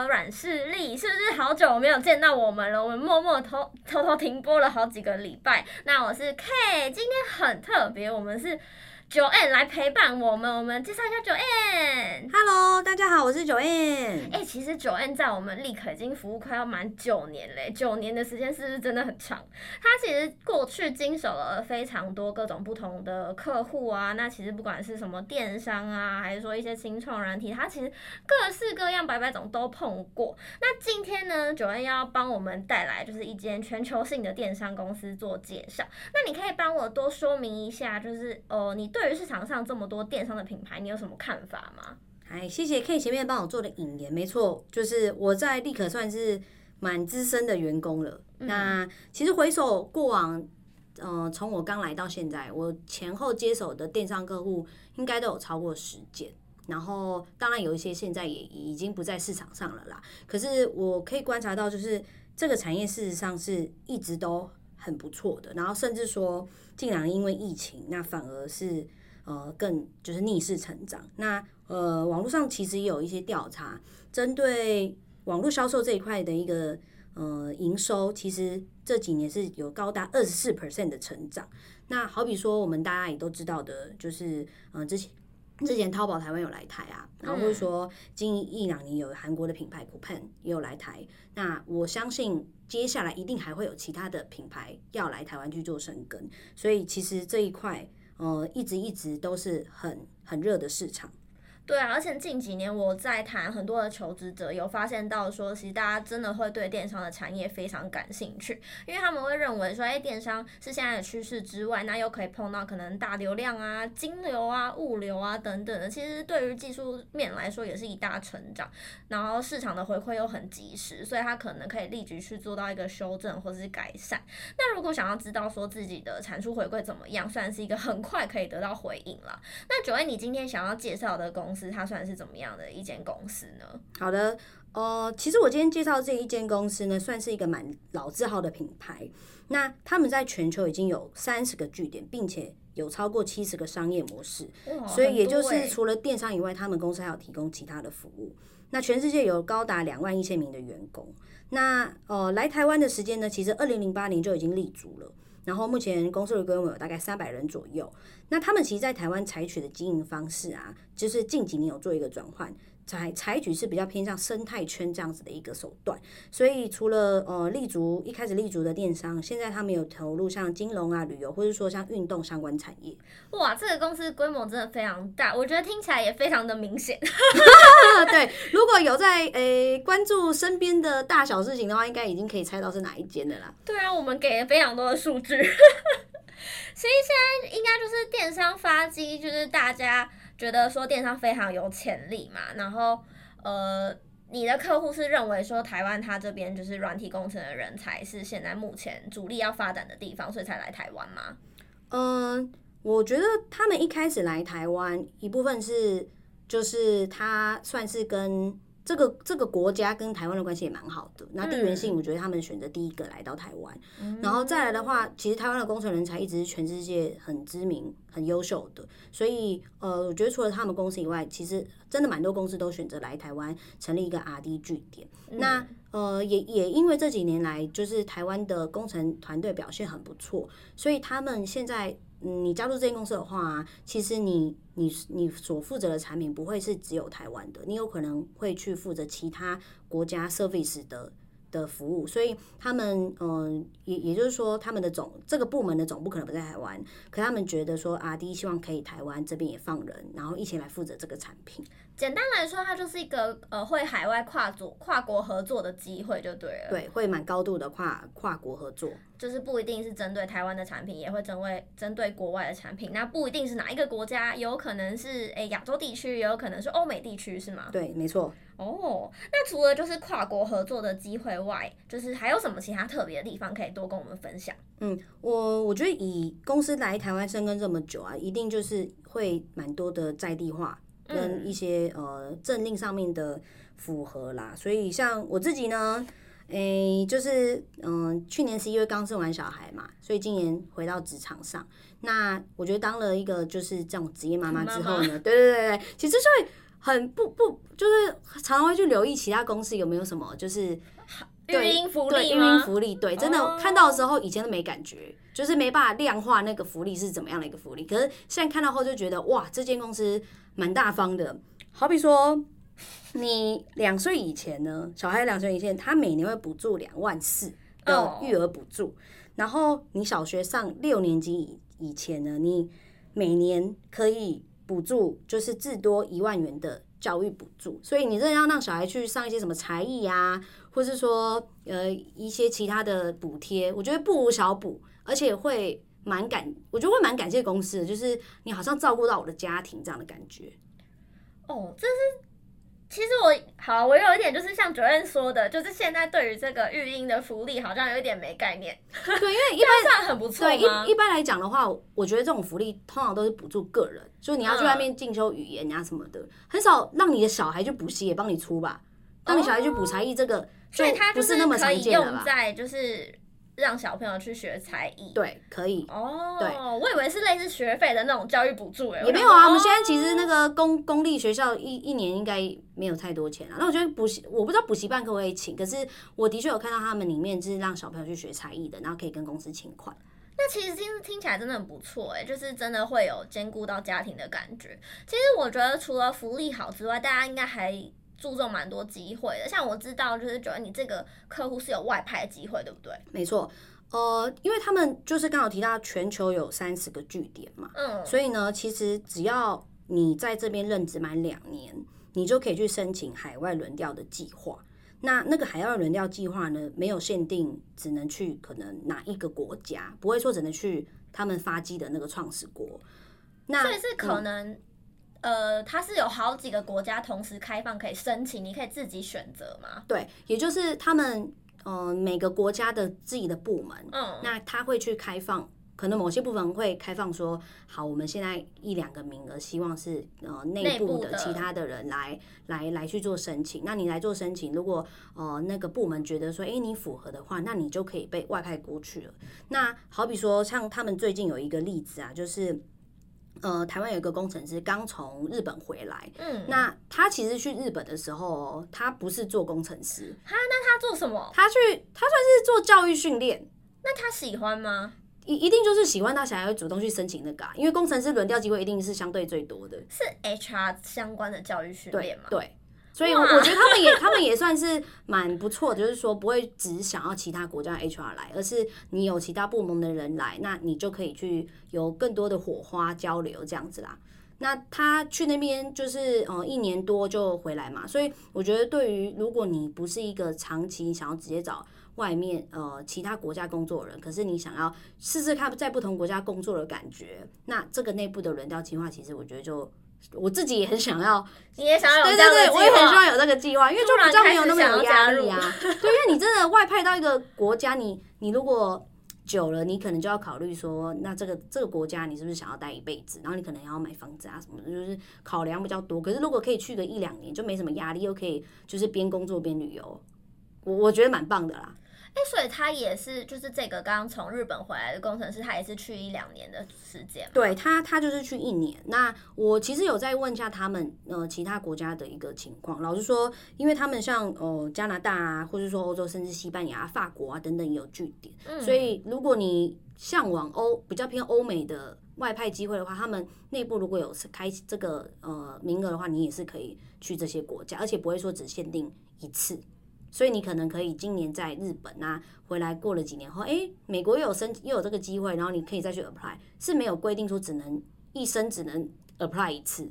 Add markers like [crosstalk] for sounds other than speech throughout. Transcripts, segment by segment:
立可软势力，是不是好久没有见到我们了？我们默默偷偷偷停播了好几个礼拜。那我是 K，今天很特别，我们是。Joanne 来陪伴我们，我们介绍一下 Joanne。Hello，大家好，我是 Joanne。哎、欸，其实 Joanne 在我们立可已经服务快要满九年嘞，九年的时间是不是真的很长？他其实过去经手了非常多各种不同的客户啊，那其实不管是什么电商啊，还是说一些新创软体，他其实各式各样百百种都碰过。那今天呢，Joanne 要帮我们带来就是一间全球性的电商公司做介绍。那你可以帮我多说明一下，就是呃，你对对于市场上这么多电商的品牌，你有什么看法吗？哎，谢谢 K 前面帮我做的引言，没错，就是我在立可算是蛮资深的员工了。嗯、那其实回首过往，呃，从我刚来到现在，我前后接手的电商客户应该都有超过十件。然后当然有一些现在也已经不在市场上了啦。可是我可以观察到，就是这个产业事实上是一直都很不错的。然后甚至说。竟然因为疫情，那反而是呃更就是逆势成长。那呃网络上其实也有一些调查，针对网络销售这一块的一个呃营收，其实这几年是有高达二十四 percent 的成长。那好比说我们大家也都知道的，就是呃之前之前淘宝台湾有来台啊，然后或者说近一两年有韩国的品牌 Coupang 也有来台。那我相信。接下来一定还会有其他的品牌要来台湾去做生根，所以其实这一块，呃，一直一直都是很很热的市场。对啊，而且近几年我在谈很多的求职者，有发现到说，其实大家真的会对电商的产业非常感兴趣，因为他们会认为说，哎，电商是现在的趋势之外，那又可以碰到可能大流量啊、金流啊、物流啊等等的，其实对于技术面来说也是一大成长，然后市场的回馈又很及时，所以他可能可以立即去做到一个修正或是改善。那如果想要知道说自己的产出回馈怎么样，算是一个很快可以得到回应了。那九位你今天想要介绍的公司？它算是怎么样的一间公司呢？好的，呃，其实我今天介绍这一间公司呢，算是一个蛮老字号的品牌。那他们在全球已经有三十个据点，并且有超过七十个商业模式。所以也就是除了电商以外，他们公司还有提供其他的服务。那全世界有高达两万一千名的员工。那呃，来台湾的时间呢，其实二零零八年就已经立足了。然后目前公司的规模有大概三百人左右。那他们其实，在台湾采取的经营方式啊，就是近几年有做一个转换。采采取是比较偏向生态圈这样子的一个手段，所以除了呃立足一开始立足的电商，现在他们有投入像金融啊、旅游，或者说像运动相关产业。哇，这个公司规模真的非常大，我觉得听起来也非常的明显。[laughs] 对，如果有在诶、欸、关注身边的大小事情的话，应该已经可以猜到是哪一间的啦。对啊，我们给了非常多的数据，[laughs] 所以现在应该就是电商发机，就是大家。觉得说电商非常有潜力嘛，然后呃，你的客户是认为说台湾他这边就是软体工程的人才是现在目前主力要发展的地方，所以才来台湾吗？嗯，我觉得他们一开始来台湾一部分是就是他算是跟。这个这个国家跟台湾的关系也蛮好的。那地缘性，我觉得他们选择第一个来到台湾，嗯、然后再来的话，其实台湾的工程人才一直是全世界很知名、很优秀的。所以，呃，我觉得除了他们公司以外，其实真的蛮多公司都选择来台湾成立一个 R&D 据点。嗯、那呃，也也因为这几年来，就是台湾的工程团队表现很不错，所以他们现在。嗯，你加入这间公司的话，其实你你你所负责的产品不会是只有台湾的，你有可能会去负责其他国家 service 的的服务，所以他们嗯，也也就是说，他们的总这个部门的总部可能不在台湾，可他们觉得说啊，第一希望可以台湾这边也放人，然后一起来负责这个产品。简单来说，它就是一个呃，会海外跨组跨国合作的机会就对了。对，会蛮高度的跨跨国合作，就是不一定是针对台湾的产品，也会针对针对国外的产品。那不一定是哪一个国家，有可能是诶亚洲地区，也有可能是欧美地区，是吗？对，没错。哦，那除了就是跨国合作的机会外，就是还有什么其他特别的地方可以多跟我们分享？嗯，我我觉得以公司来台湾生根这么久啊，一定就是会蛮多的在地化。跟一些呃政令上面的符合啦，所以像我自己呢，诶、欸，就是嗯、呃，去年十一月刚生完小孩嘛，所以今年回到职场上。那我觉得当了一个就是这种职业妈妈之后呢，对对对对，其实就会很不不，就是常常会去留意其他公司有没有什么就是育婴福利对，育婴福利，对，真的看到的时候以前都没感觉，就是没办法量化那个福利是怎么样的一个福利。可是现在看到后就觉得哇，这间公司蛮大方的。好比说，你两岁以前呢，小孩两岁以前，他每年会补助两万四的育儿补助，然后你小学上六年级以以前呢，你每年可以。补助就是至多一万元的教育补助，所以你真的要让小孩去上一些什么才艺啊，或是说呃一些其他的补贴，我觉得不无小补，而且会蛮感，我觉得会蛮感谢公司的，就是你好像照顾到我的家庭这样的感觉。哦，这是。其实我好，我有一点就是像主任说的，就是现在对于这个育婴的福利好像有一点没概念。对，因为一般 [laughs] 算很不错。对，一一般来讲的话，我觉得这种福利通常都是补助个人，就你要去外面进修语言啊什么的，嗯、很少让你的小孩去补习也帮你出吧，让你小孩去补才艺，这个所以他不是那么常见的吧？在就是。让小朋友去学才艺，对，可以哦。对，我以为是类似学费的那种教育补助，哎，也没有啊。我们现在其实那个公公立学校一一年应该没有太多钱啊。那我觉得补习，我不知道补习班可不可以请，可是我的确有看到他们里面就是让小朋友去学才艺的，然后可以跟公司请款。那其实听听起来真的很不错，哎，就是真的会有兼顾到家庭的感觉。其实我觉得除了福利好之外，大家应该还。注重蛮多机会的，像我知道，就是觉得你这个客户是有外派机会，对不对？没错，呃，因为他们就是刚好提到全球有三十个据点嘛，嗯，所以呢，其实只要你在这边任职满两年，你就可以去申请海外轮调的计划。那那个海外轮调计划呢，没有限定，只能去可能哪一个国家，不会说只能去他们发迹的那个创始国。那所以是可能。嗯呃，它是有好几个国家同时开放可以申请，你可以自己选择吗？对，也就是他们呃每个国家的自己的部门，嗯，那他会去开放，可能某些部分会开放说，好，我们现在一两个名额，希望是呃内部的其他的人来来来去做申请。那你来做申请，如果呃那个部门觉得说，哎，你符合的话，那你就可以被外派过去了。那好比说，像他们最近有一个例子啊，就是。呃，台湾有一个工程师刚从日本回来，嗯，那他其实去日本的时候，他不是做工程师，他那他做什么？他去，他算是做教育训练。那他喜欢吗？一一定就是喜欢，他想要主动去申请那个，因为工程师轮调机会一定是相对最多的。是 HR 相关的教育训练吗？对。对所以我觉得他们也，他们也算是蛮不错的，就是说不会只想要其他国家 HR 来，而是你有其他部门的人来，那你就可以去有更多的火花交流这样子啦。那他去那边就是呃一年多就回来嘛，所以我觉得对于如果你不是一个长期想要直接找外面呃其他国家工作的人，可是你想要试试看在不同国家工作的感觉，那这个内部的轮调计划其实我觉得就。我自己也很想要，你也想要有这样的对对对，我也很希望有那个计划，因为就比较没有那么有压力啊。[laughs] 对，因为你真的外派到一个国家，你你如果久了，你可能就要考虑说，那这个这个国家你是不是想要待一辈子？然后你可能要买房子啊什么的，就是考量比较多。可是如果可以去个一两年，就没什么压力，又可以就是边工作边旅游，我我觉得蛮棒的啦。哎，所以他也是，就是这个刚刚从日本回来的工程师，他也是去一两年的时间。对他，他就是去一年。那我其实有在问一下他们，呃，其他国家的一个情况。老实说，因为他们像呃加拿大啊，或者说欧洲，甚至西班牙、法国啊等等也有据点。嗯。所以如果你向往欧比较偏欧美的外派机会的话，他们内部如果有开这个呃名额的话，你也是可以去这些国家，而且不会说只限定一次。所以你可能可以今年在日本啊，回来过了几年后，哎，美国又有申又有这个机会，然后你可以再去 apply，是没有规定说只能一生只能 apply 一次。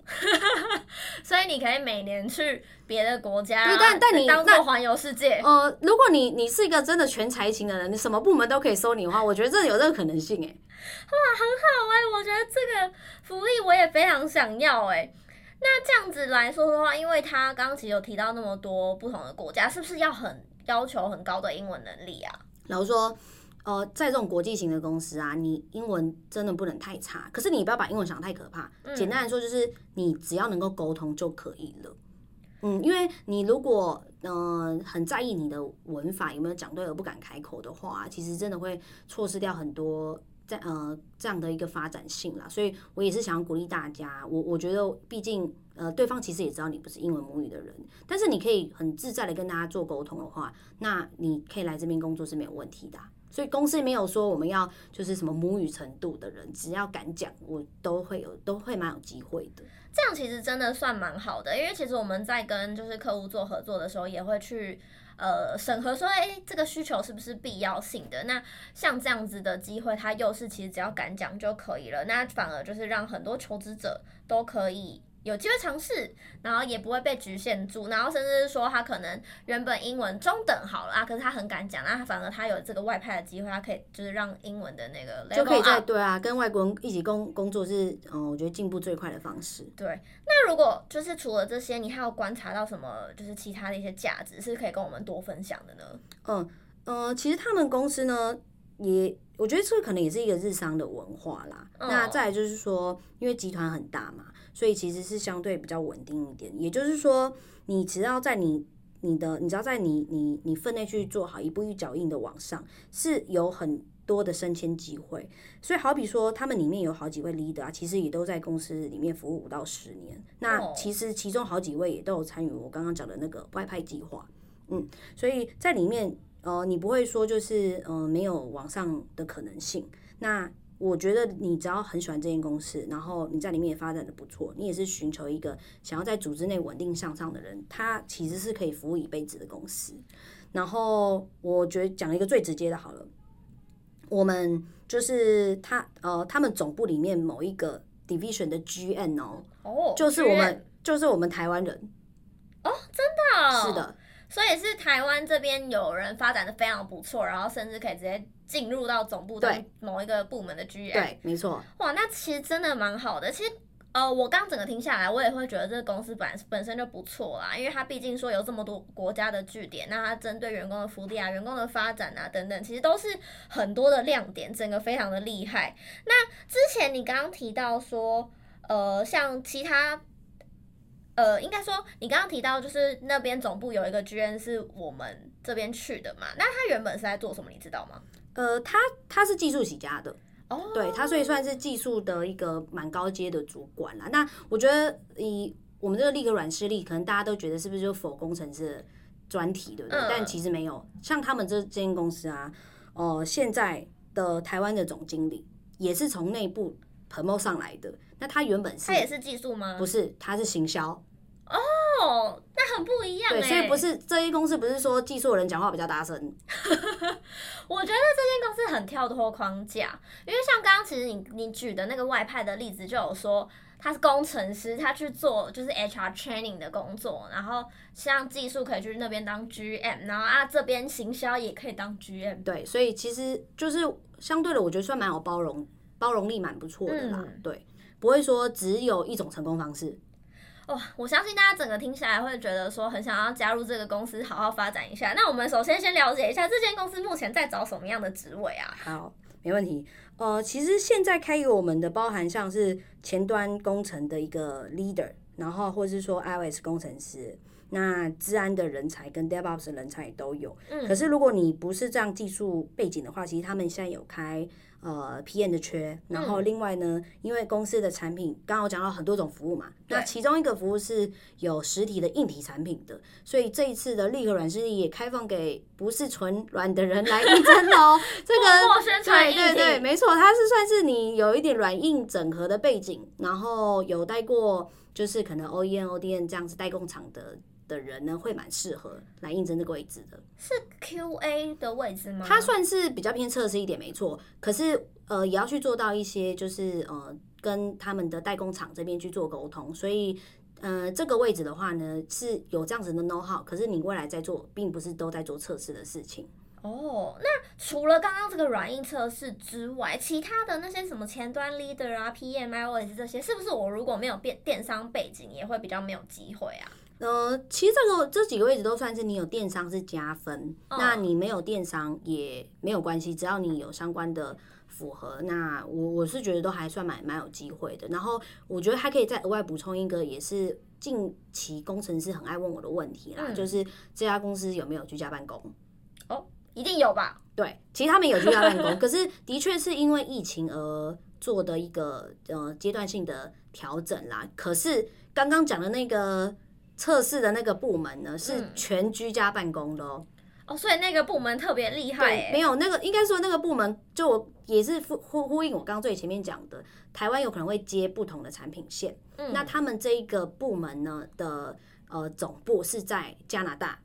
[laughs] 所以你可以每年去别的国家，对，但但你当做环游世界。呃，如果你你是一个真的全才型的人，你什么部门都可以收你的话，我觉得这有这个可能性哎。哇，很好哎，我觉得这个福利我也非常想要哎。那这样子来说的话，因为他刚刚其实有提到那么多不同的国家，是不是要很要求很高的英文能力啊？老实说，呃，在这种国际型的公司啊，你英文真的不能太差。可是你不要把英文想得太可怕。嗯。简单来说，就是你只要能够沟通就可以了。嗯，因为你如果呃很在意你的文法有没有讲对而不敢开口的话，其实真的会错失掉很多。在呃这样的一个发展性啦，所以我也是想要鼓励大家。我我觉得，毕竟呃，对方其实也知道你不是英文母语的人，但是你可以很自在的跟大家做沟通的话，那你可以来这边工作是没有问题的。所以公司没有说我们要就是什么母语程度的人，只要敢讲，我都会有都会蛮有机会的。这样其实真的算蛮好的，因为其实我们在跟就是客户做合作的时候，也会去呃审核说，哎，这个需求是不是必要性的？那像这样子的机会，他又是其实只要敢讲就可以了，那反而就是让很多求职者都可以。有机会尝试，然后也不会被局限住，然后甚至是说他可能原本英文中等好了啊，可是他很敢讲，那反而他有这个外派的机会，他可以就是让英文的那个就可以在对啊，跟外国人一起工工作是嗯，我觉得进步最快的方式。对，那如果就是除了这些，你还有观察到什么就是其他的一些价值是可以跟我们多分享的呢？嗯呃，其实他们公司呢也。我觉得这可能也是一个日商的文化啦。Oh. 那再来就是说，因为集团很大嘛，所以其实是相对比较稳定一点。也就是说，你只要在你你的，你只要在你你你分内去做好，一步一脚印的往上，是有很多的升迁机会。所以好比说，他们里面有好几位 leader 啊，其实也都在公司里面服务五到十年。那其实其中好几位也都有参与我刚刚讲的那个外派计划。嗯，所以在里面。呃，你不会说就是呃没有往上的可能性。那我觉得你只要很喜欢这间公司，然后你在里面也发展的不错，你也是寻求一个想要在组织内稳定向上的人，他其实是可以服务一辈子的公司。然后我觉得讲一个最直接的好了，我们就是他呃他们总部里面某一个 division 的 GM 哦，哦，就是我们就是我们台湾人哦，真的，是的。所以是台湾这边有人发展的非常不错，然后甚至可以直接进入到总部的某一个部门的 GM。对，没错。哇，那其实真的蛮好的。其实，呃，我刚整个听下来，我也会觉得这个公司本本身就不错啦，因为它毕竟说有这么多国家的据点，那它针对员工的福利啊、员工的发展啊等等，其实都是很多的亮点，整个非常的厉害。那之前你刚刚提到说，呃，像其他。呃，应该说你刚刚提到就是那边总部有一个 GM 是我们这边去的嘛？那他原本是在做什么？你知道吗？呃，他他是技术起家的哦，对，他所以算是技术的一个蛮高阶的主管啦。那我觉得以我们这个立可软势力，可能大家都觉得是不是就否工程师的专题，对不对？嗯、但其实没有，像他们这间公司啊，哦、呃，现在的台湾的总经理也是从内部 promote 上来的。那他原本是他也是技术吗？不是，他是行销。哦，那很不一样。对，所以不是这些公司不是说技术人讲话比较大声。[laughs] 我觉得这间公司很跳脱框架，因为像刚刚其实你你举的那个外派的例子，就有说他是工程师，他去做就是 HR training 的工作，然后像技术可以去那边当 GM，然后啊这边行销也可以当 GM。对，所以其实就是相对的，我觉得算蛮有包容，包容力蛮不错的啦。嗯、对，不会说只有一种成功方式。哇，我相信大家整个听起来会觉得说很想要加入这个公司，好好发展一下。那我们首先先了解一下这间公司目前在找什么样的职位啊？好，没问题。呃，其实现在开给我们的包含像是前端工程的一个 leader，然后或是说 iOS 工程师，那治安的人才跟 DevOps 的人才也都有。嗯，可是如果你不是这样技术背景的话，其实他们现在有开。呃，PM 的缺，然后另外呢，嗯、因为公司的产品刚刚我讲到很多种服务嘛，那其中一个服务是有实体的硬体产品的，所以这一次的立可软实力也开放给不是纯软的人来应征哦。[laughs] 这个对对对，没错，它是算是你有一点软硬整合的背景，然后有带过就是可能 O E N、O D N 这样子代工厂的。的人呢，会蛮适合来应征这个位置的。是 QA 的位置吗？它算是比较偏测试一点，没错。可是呃，也要去做到一些，就是呃，跟他们的代工厂这边去做沟通。所以呃，这个位置的话呢，是有这样子的 know how。可是你未来在做，并不是都在做测试的事情。哦，那除了刚刚这个软硬测试之外，其他的那些什么前端 leader 啊、PM、iOS 这些，是不是我如果没有电电商背景，也会比较没有机会啊？呃，其实这个这几个位置都算是你有电商是加分，哦、那你没有电商也没有关系，只要你有相关的符合，那我我是觉得都还算蛮蛮有机会的。然后我觉得还可以再额外补充一个，也是近期工程师很爱问我的问题啦，嗯、就是这家公司有没有居家办公？哦，一定有吧？对，其实他们有居家办公，可是的确是因为疫情而做的一个呃阶段性的调整啦。可是刚刚讲的那个测试的那个部门呢，是全居家办公的哦。哦，所以那个部门特别厉害。对，没有那个，应该说那个部门就也是呼呼呼应我刚刚最前面讲的，台湾有可能会接不同的产品线。嗯，那他们这一个部门呢的呃总部是在加拿大，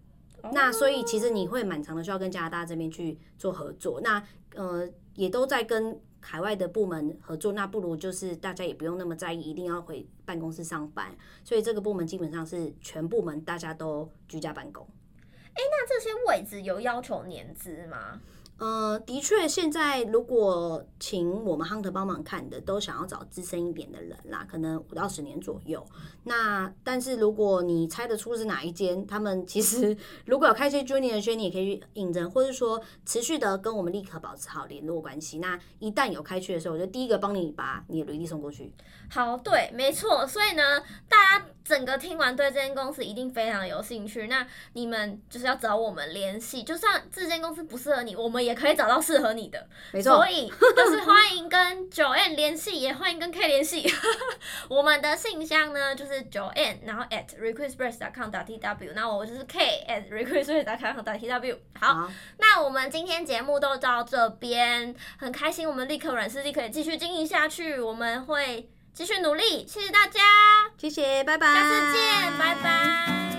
哦，那所以其实你会蛮长的需要跟加拿大这边去做合作。那呃也都在跟海外的部门合作，那不如就是大家也不用那么在意，一定要回办公室上班。所以这个部门基本上是全部门大家都居家办公。哎，那这些位置有要求年资吗？呃，的确，现在如果请我们 Hunter 帮忙看的，都想要找资深一点的人啦，可能五到十年左右。那但是如果你猜得出是哪一间，他们其实如果有开一些 Junior 的，你也可以去应征，或者说持续的跟我们立刻保持好联络关系。那一旦有开缺的时候，我就第一个帮你把你的履历送过去。好，对，没错。所以呢，大家整个听完对这间公司一定非常有兴趣。那你们就是要找我们联系，就算这间公司不适合你，我们。也可以找到适合你的，没错。所以 [laughs] 就是欢迎跟 Joanne 联系，也欢迎跟 K 联系。[laughs] 我们的信箱呢就是 Joanne，然后 at recruitexpress.com.tw，那我就是 K at requestpress.com.tw。好，好，那我们今天节目都到这边，很开心，我们立刻软实力可以继续经营下去，我们会继续努力。谢谢大家，谢谢，拜拜，下次见，拜拜。